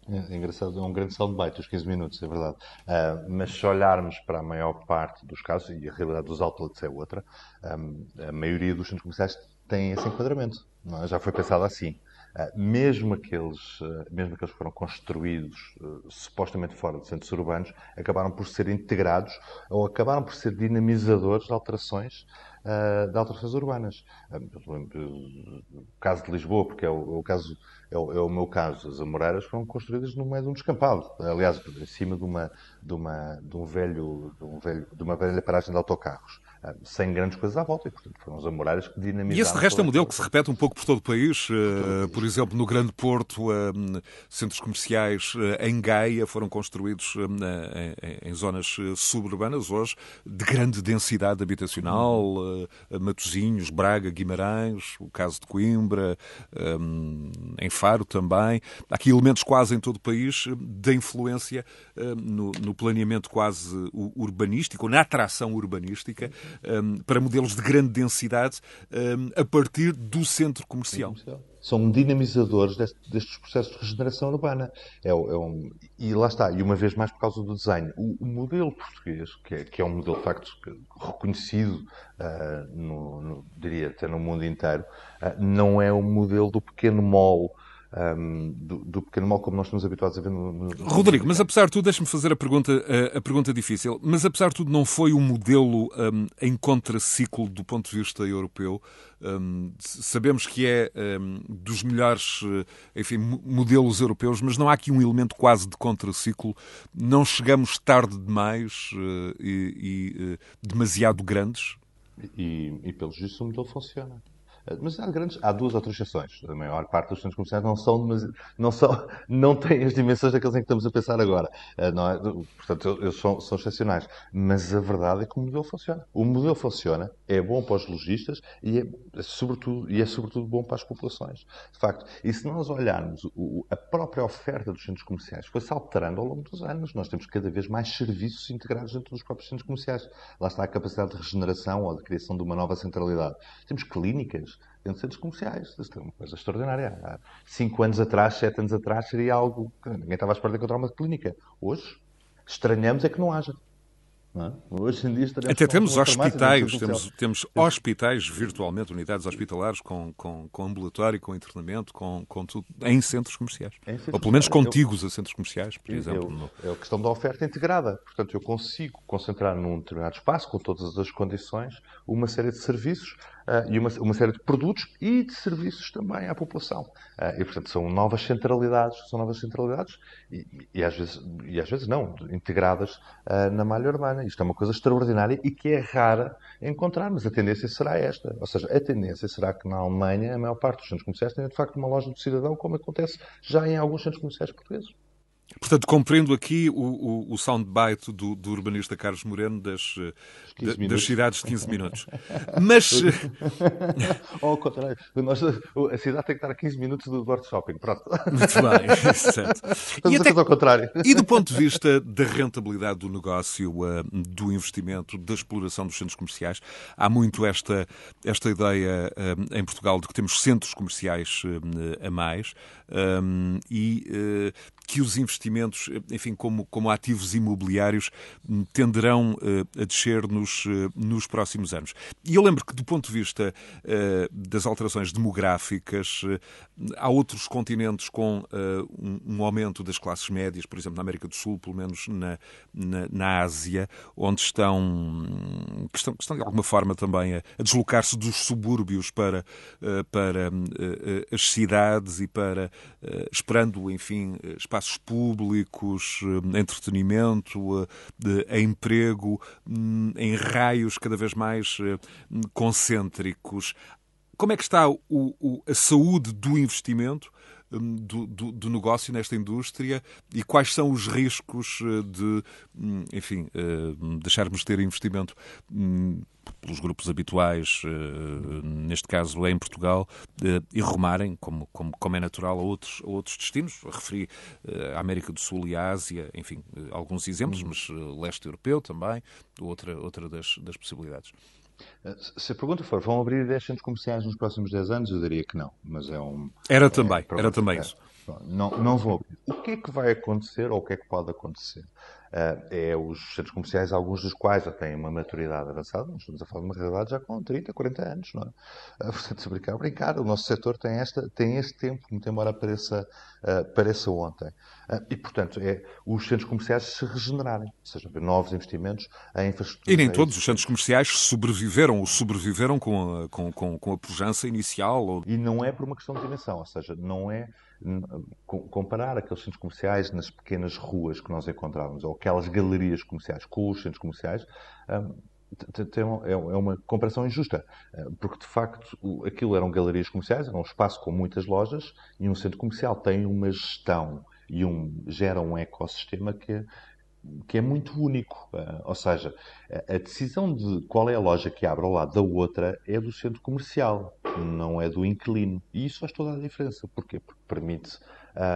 É, é engraçado, é um grande soundbite, os 15 minutos, é verdade. Uh, mas se olharmos para a maior parte dos casos, e a realidade dos outlets é outra, um, a maioria dos centros comerciais tem esse enquadramento. É? Já foi pensado assim. Uh, mesmo, aqueles, uh, mesmo aqueles que foram construídos supostamente fora de centros urbanos, acabaram por ser integrados ou acabaram por ser dinamizadores de alterações de alterações urbanas. o caso de Lisboa, porque é o, o caso é o, é o, meu caso. As Amoreiras foram construídas no meio de um descampado. Aliás, em cima de uma, de uma, de um velho, de, um velho, de uma velha paragem de autocarros. Ah, sem grandes coisas à volta, e portanto foram os Amoreiras que dinamizaram. E esse de resto é um modelo que se repete um pouco por todo o país. Uh, por exemplo, no Grande Porto, uh, centros comerciais uh, em Gaia foram construídos em, em, zonas suburbanas hoje de grande densidade habitacional. Matosinhos, Braga, Guimarães, o caso de Coimbra, um, em Faro também. Há aqui elementos quase em todo o país da influência no, no planeamento quase urbanístico, na atração urbanística um, para modelos de grande densidade a partir do centro comercial. São dinamizadores destes processos de regeneração urbana. É, é um, e lá está, e uma vez mais por causa do design. O, o modelo português, que é, que é, um modelo de facto reconhecido, uh, no, no, diria até no mundo inteiro, uh, não é o modelo do pequeno mall um, do, do, pequeno mal como nós estamos habituados a ver no, no... Rodrigo, mas apesar de tudo, deixe-me fazer a pergunta, a, a, pergunta difícil, mas apesar de tudo não foi um modelo um, em contraciclo do ponto de vista europeu? Um, sabemos que é dos melhores enfim, modelos europeus, mas não há aqui um elemento quase de contraciclo. Não chegamos tarde demais uh, e, e uh, demasiado grandes? E, e pelos vistos o modelo funciona. Mas há, grandes, há duas ou três exceções. A maior parte dos centros comerciais não são, não são, (laughs) não têm as dimensões daqueles em que estamos a pensar agora. Eh, não é? Portanto, eles são, são excepcionais. Mas a verdade é que o modelo funciona. O modelo funciona, é bom para os lojistas e é, é sobretudo, e é sobretudo bom para as populações. De facto. E se nós olharmos o, a própria oferta dos centros comerciais, foi-se alterando ao longo dos anos. Nós temos cada vez mais serviços integrados dentro dos próprios centros comerciais. Lá está a capacidade de regeneração ou de criação de uma nova centralidade. Temos clínicas dentro de centros comerciais. Isto é uma coisa extraordinária. Há cinco anos atrás, sete anos atrás, seria algo que ninguém estava à espera de encontrar uma clínica. Hoje, estranhamos é que não haja. É? Hoje em dia Até temos hospitais, temos, temos hospitais virtualmente, unidades hospitalares com, com, com ambulatório, com internamento, com, com tudo, em centros comerciais. Em centros Ou pelo menos contíguos eu, a centros comerciais, por exemplo. Eu, no... É a questão da oferta integrada. Portanto, eu consigo concentrar num determinado espaço, com todas as condições, uma série de serviços e uma, uma, série de produtos e de serviços também à população. Uh, e, portanto, são novas centralidades, são novas centralidades e, e às, vezes, e às vezes não, integradas uh, na malha urbana. Isto é uma coisa extraordinária e que é rara encontrar, mas a tendência será esta. Ou seja, a tendência será que na Alemanha a maior parte dos centros comerciais tenha de facto uma loja do cidadão, como acontece já em alguns centros comerciais portugueses. Portanto, compreendo aqui o, o, o soundbite do, do, urbanista Carlos Moreno das, eh, das cidades de 15 minutos. Mas. (laughs) Ao contrário, nós, a cidade tem que estar a 15 minutos do World Shopping. Pronto. Muito bem, (laughs) certo. E, até, ao contrário. e do ponto de vista da rentabilidade do negócio, eh, do investimento, da exploração dos centros comerciais, há muito esta, esta ideia eh, em Portugal de que temos centros comerciais a mais e que os investimentos, enfim, como, como ativos imobiliários, hum, tenderão a descer nos, nos próximos anos. E eu lembro que, do ponto de vista das alterações demográficas, há outros continentes com um aumento das classes médias, por exemplo, na América do Sul, pelo menos na, na, na Ásia, onde estão, que estão, que estão de alguma forma também a, a deslocar-se dos subúrbios para, para as cidades e para, esperando, enfim, espaços públicos, entretenimento, emprego, hum, em raios cada vez mais concêntricos. Como é que está o, o, a saúde do investimento do, do, do, negócio nesta indústria e quais são os riscos eh, de, hum, enfim, eh, deixarmos de ter investimento hum, pelos grupos habituais, eh, neste caso em Portugal, e rumarem, como, como, como é natural, a outros, a outros destinos. Referi a América do Sul e a Ásia, enfim, alguns exemplos, mas leste europeu também, outra, outra das, das possibilidades. Se a pergunta for, vão abrir 10 centros comerciais nos próximos 10 anos? Eu diria que não, mas é um... Era também, é, era também isso. Não, não vão abrir. O que é que vai acontecer ou o que é que pode acontecer? Uh, é os centros comerciais, alguns dos quais já têm uma maturidade avançada, nós estamos a falar de uma realidade já com 30, 40 anos, não é? Uh, portanto, se brincar, brincar, o nosso setor tem, esta, tem este tempo, muito embora pareça, uh, pareça ontem. E, portanto, é os centros comerciais se regenerarem, ou seja, novos investimentos em infraestrutura. E nem todos os centros comerciais sobreviveram ou sobreviveram com a, com, com, com a pujança inicial. Ou... E não é por uma questão de dimensão, ou seja, não é comparar aqueles centros comerciais nas pequenas ruas que nós encontrávamos, ou aquelas galerias comerciais com os centros comerciais, é, é uma comparação injusta, ah, porque de facto aquilo eram galerias comerciais, era um espaço com muitas lojas, e um centro comercial tem uma gestão e um, gera um ecossistema que que é muito único. Ah, ou seja, a decisão de qual é a loja que abre ao lado da outra é do centro comercial, não é do inquilino. E isso faz toda a diferença. Porquê? Porque permite,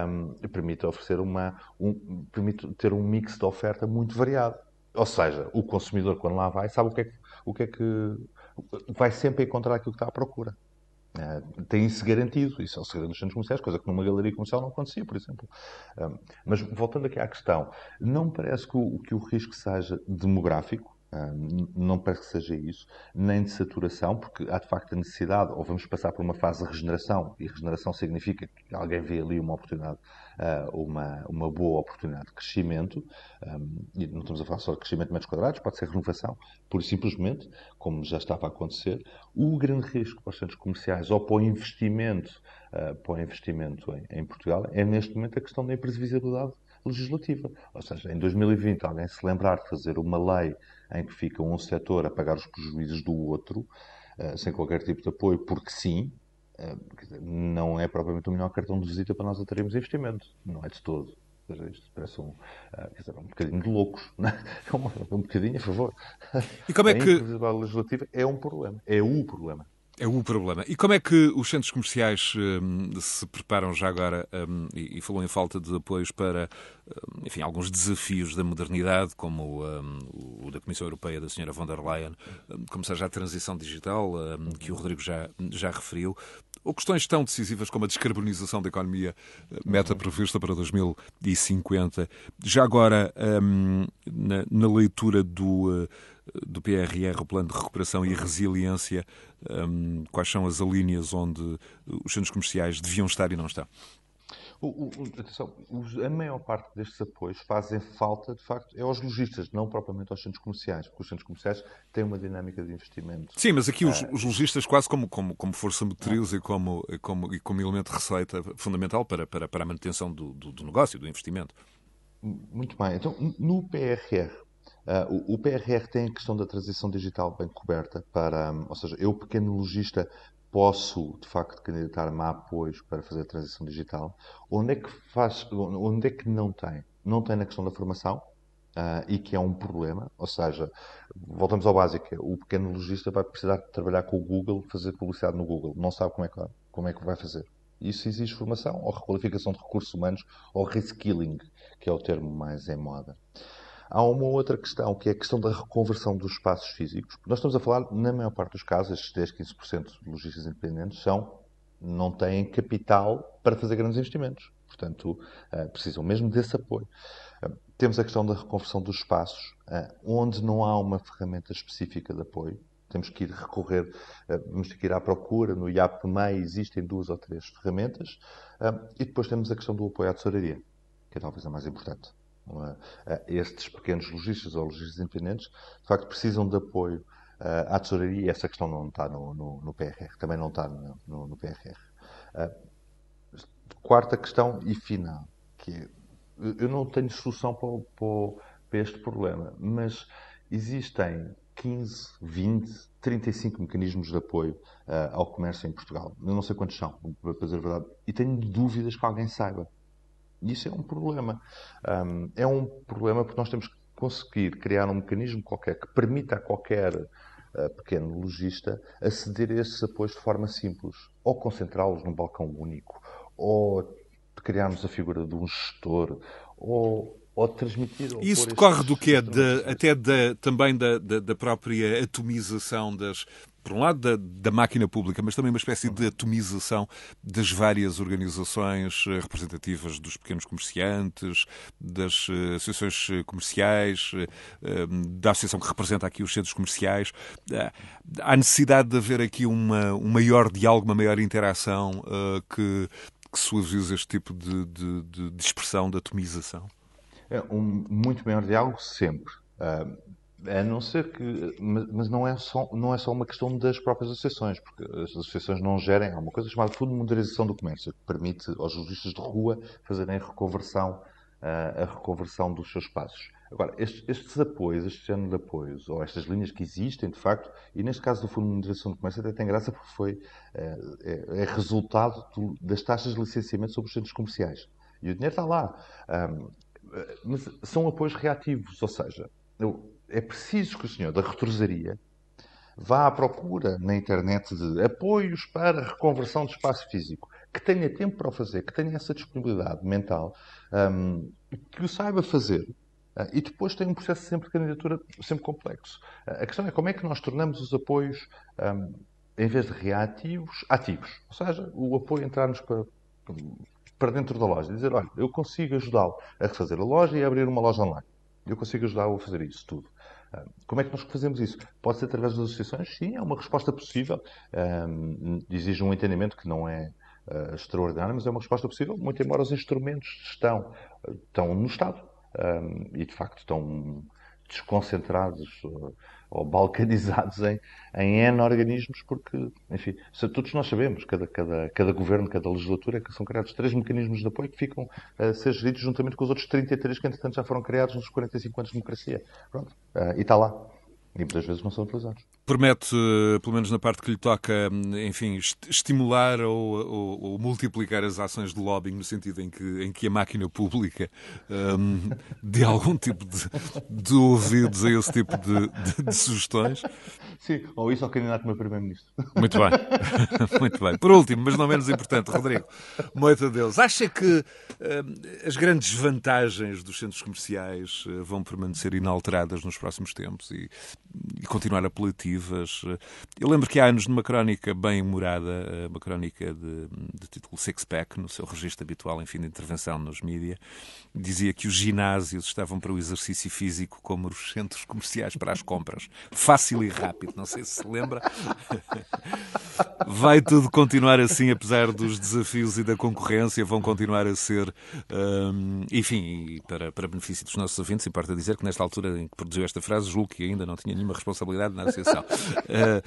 um, permite oferecer uma. Um, permite ter um mix de oferta muito variado. Ou seja, o consumidor, quando lá vai, sabe o que é que. O que, é que vai sempre encontrar aquilo que está à procura. Uh, tem isso garantido. Isso é o segredo dos centros comerciais, coisa que numa galeria comercial não acontecia, por exemplo. Uh, mas voltando aqui à questão, não parece que o, que o risco seja demográfico, não parece que seja isso, nem de saturação, porque há de facto a necessidade, ou vamos passar por uma fase de regeneração, e regeneração significa que alguém vê ali uma oportunidade, uma, uma boa oportunidade de crescimento, e não estamos a falar só de crescimento de metros quadrados, pode ser renovação, pura e simplesmente, como já estava a acontecer. O grande risco para os centros comerciais ou para o investimento, ah, para o investimento em, em Portugal é neste momento a questão da imprevisibilidade legislativa. Ou seja, em 2020 alguém se lembrar de fazer uma lei em que fica um setor a pagar os prejuízos do outro, sem qualquer tipo de apoio, porque sim, não é propriamente o melhor cartão de visita para nós atrairmos investimento. Não é de todo. Isto parece um, uh, dizer, um bocadinho de loucos. (laughs) É um, um bocadinho, a favor. E como é que. A legislativa é um problema. É o problema. É o problema. E como é que os centros comerciais um, se preparam já agora, um, e, e falou em falta de apoios para, um, enfim, alguns desafios da modernidade, como o da Comissão Europeia da Sra. von der Leyen, hum, como seja a transição digital, hum, que o Rodrigo já, já referiu, ou questões tão decisivas como a descarbonização da economia, eh, meta prevista para 2050. Já agora, hum, na, na leitura do eh, do PRR, o Plano de Recuperação e Resiliência, um, quais são as alíneas onde os centros comerciais deviam estar e não estão? O, o, atenção, a maior parte destes apoios fazem falta, de facto, é aos lojistas, não propriamente aos centros comerciais, porque os centros comerciais têm uma dinâmica de investimento. Sim, mas aqui os, ah, os lojistas quase como, como, como força motriz e como, como, e como elemento de receita fundamental para, para, para a manutenção do, do, do negócio, do investimento. Muito bem. Então, no PRR, Uh, o, o, PRR tem a questão da transição digital bem coberta para, um, ou seja, eu, pequeno lojista, posso de facto candidatar-me a apoios para fazer a transição digital. Onde é que faz, onde é que não tem? Não tem na questão da formação, uh, e que é um problema, ou seja, voltamos ao básico, o pequeno lojista vai precisar de trabalhar com o Google, fazer publicidade no Google, não sabe como é que, como é que vai fazer. Isso exige formação, ou requalificação de recursos humanos, ou reskilling, que é o termo mais em moda. Há uma outra questão, que é a questão da reconversão dos espaços físicos. Nós estamos a falar, na maior parte dos casos, estes 10, 15% de lojistas independentes são, não têm capital para fazer grandes investimentos. Portanto, precisam mesmo desse apoio. Temos a questão da reconversão dos espaços, onde não há uma ferramenta específica de apoio. Temos que ir recorrer, vamos ter que ir à procura. No IAP-MEI existem duas ou três ferramentas. E depois temos a questão do apoio à tesouraria, que é talvez a mais importante. É? Estes pequenos lojistas ou lojistas independentes, de facto, precisam de apoio à tesouraria e essa questão não está no, no, no PRR, também não está no, no PRR. Quarta questão e final, que é, eu não tenho solução para, para, este problema, mas existem 15, 20, 35 mecanismos de apoio ao comércio em Portugal. Eu não sei quantos são, para dizer a verdade. E tenho dúvidas que alguém saiba. E isso é um problema. Um, é um problema porque nós temos que conseguir criar um mecanismo qualquer que permita a qualquer uh, pequeno lojista aceder a esses apoios de forma simples. Ou concentrá-los num balcão único, ou criarmos a figura de um gestor, ou ou transmitir. Ou Isso decorre do que é de, até de, também da, da, da, própria atomização das. Por um lado, da, da, máquina pública, mas também uma espécie de atomização das várias organizações eh, representativas dos pequenos comerciantes, das uh, associações comerciais, uh, da associação que representa aqui os centros comerciais. Há necessidade de haver aqui uma, um maior diálogo, uma maior interação que, que suaviza este tipo de, de, de, expressão, de atomização? É um muito maior diálogo sempre. Uh, a não ser que. Mas não é, só, não é só uma questão das próprias associações, porque as associações não gerem. Há uma coisa chamada Fundo de Modernização do Comércio, que permite aos lojistas de rua fazerem a reconversão, a reconversão dos seus espaços. Agora, estes, estes, apoios, este género de apoios, ou estas linhas que existem, de facto, e neste caso do Fundo de Modernização do Comércio até tem graça porque foi, é, é, é resultado do, das taxas de licenciamento sobre os centros comerciais. E o dinheiro está lá. Um, mas são apoios reativos, ou seja, é preciso que o senhor da retrosaria vá à procura na internet de apoios para reconversão de espaço físico, que tenha tempo para o fazer, que tenha essa disponibilidade mental, um, que o saiba fazer. Uh, e depois tem um processo sempre de candidatura sempre complexo. Uh, a questão é como é que nós tornamos os apoios, um, em vez de reativos, ativos. Ou seja, o apoio entrar-nos para, para dentro da loja. Dizer, olha, eu consigo ajudá-lo a refazer a loja e a abrir uma loja online. Eu consigo ajudá-lo a fazer isso tudo. Como é que nós fazemos isso? Pode ser através das associações? Sim, é uma resposta possível. Um, exige um entendimento que não é uh, extraordinário, mas é uma resposta possível, muito embora os instrumentos estão, estão no Estado um, e, de facto, estão desconcentrados ou balcanizados em, em N organismos, porque, enfim, todos nós sabemos, cada, cada, cada governo, cada legislatura, que são criados três mecanismos de apoio que ficam a ser geridos juntamente com os outros 33 que, entretanto, já foram criados nos 45 anos de democracia. Pronto. Uh, e está lá. E muitas vezes não são utilizados. Promete, eh, pelo menos na parte que lhe toca, enfim, estimular ou, ou, ou multiplicar as ações de lobbying no sentido em que, em que a máquina pública um, (laughs) dê algum tipo de, de, ouvidos a esse tipo de, de, de sugestões? Sim, ou isso ao candidato meu primeiro-ministro. Muito bem, (laughs) muito bem. Por último, mas não menos importante, Rodrigo, moita Deus, acha que um, as grandes vantagens dos centros comerciais uh, vão permanecer inalteradas nos próximos tempos e e continuar apelativas. Eu lembro que há anos, numa crónica bem humorada, uma crónica de, de título Six-Pack, no seu registro habitual, enfim, de intervenção nos mídias, dizia que os ginásios estavam para o exercício físico como os centros comerciais para as compras. Fácil e rápido, não sei se se lembra. Vai tudo continuar assim, apesar dos desafios e da concorrência, vão continuar a ser, hum, enfim, para, para benefício dos nossos ouvintes, importa dizer que nesta altura em que produziu esta frase, julgo que ainda não tinha nenhuma responsabilidade na associação. Uh,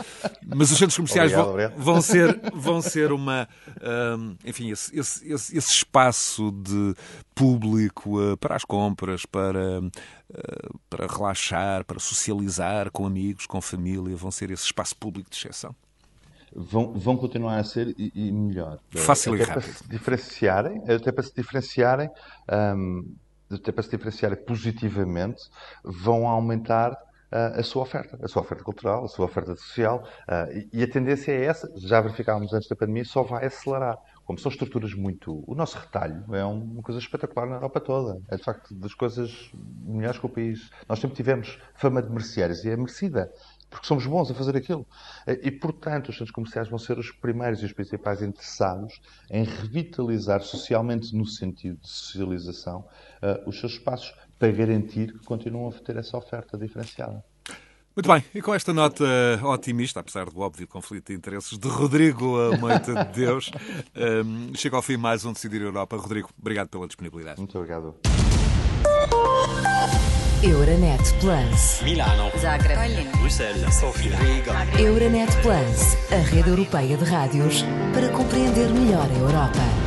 (laughs) mas os centros comerciais obrigado, vão, vão, ser, (laughs) vão ser uma, hum, enfim, esse, esse, esse, esse, espaço de público uh, para as compras, para, uh, para relaxar, para socializar com amigos, com família, vão ser esse espaço público de exceção vão, vão continuar a ser e, e melhor. Fácil até e rápido. Para se diferenciarem, até para se diferenciarem, um, até para se diferenciarem positivamente, vão aumentar a sua oferta, a sua oferta cultural, a sua oferta social. Uh, e, a tendência é essa, já verificávamos antes da pandemia, só vai acelerar. Como são estruturas muito. O nosso retalho é uma coisa espetacular na Europa toda. É de facto das coisas melhores que o país. Nós sempre tivemos fama de merceários e é merecida porque somos bons a fazer aquilo. E, portanto, os centros comerciais vão ser os primeiros e os principais interessados em revitalizar socialmente, no sentido de socialização, os seus espaços para garantir que continuam a ter essa oferta diferenciada. Muito bem, e com esta nota otimista, apesar do óbvio conflito de interesses de Rodrigo Moita de Deus, (laughs) um, chega ao fim mais um Decidir Europa. Rodrigo, obrigado pela disponibilidade. Muito obrigado. Euronet Plus. Milano. Zagreb. Bruxelas. Sofia. Riga. Euronet Plus, a rede europeia de rádios para compreender melhor a Europa.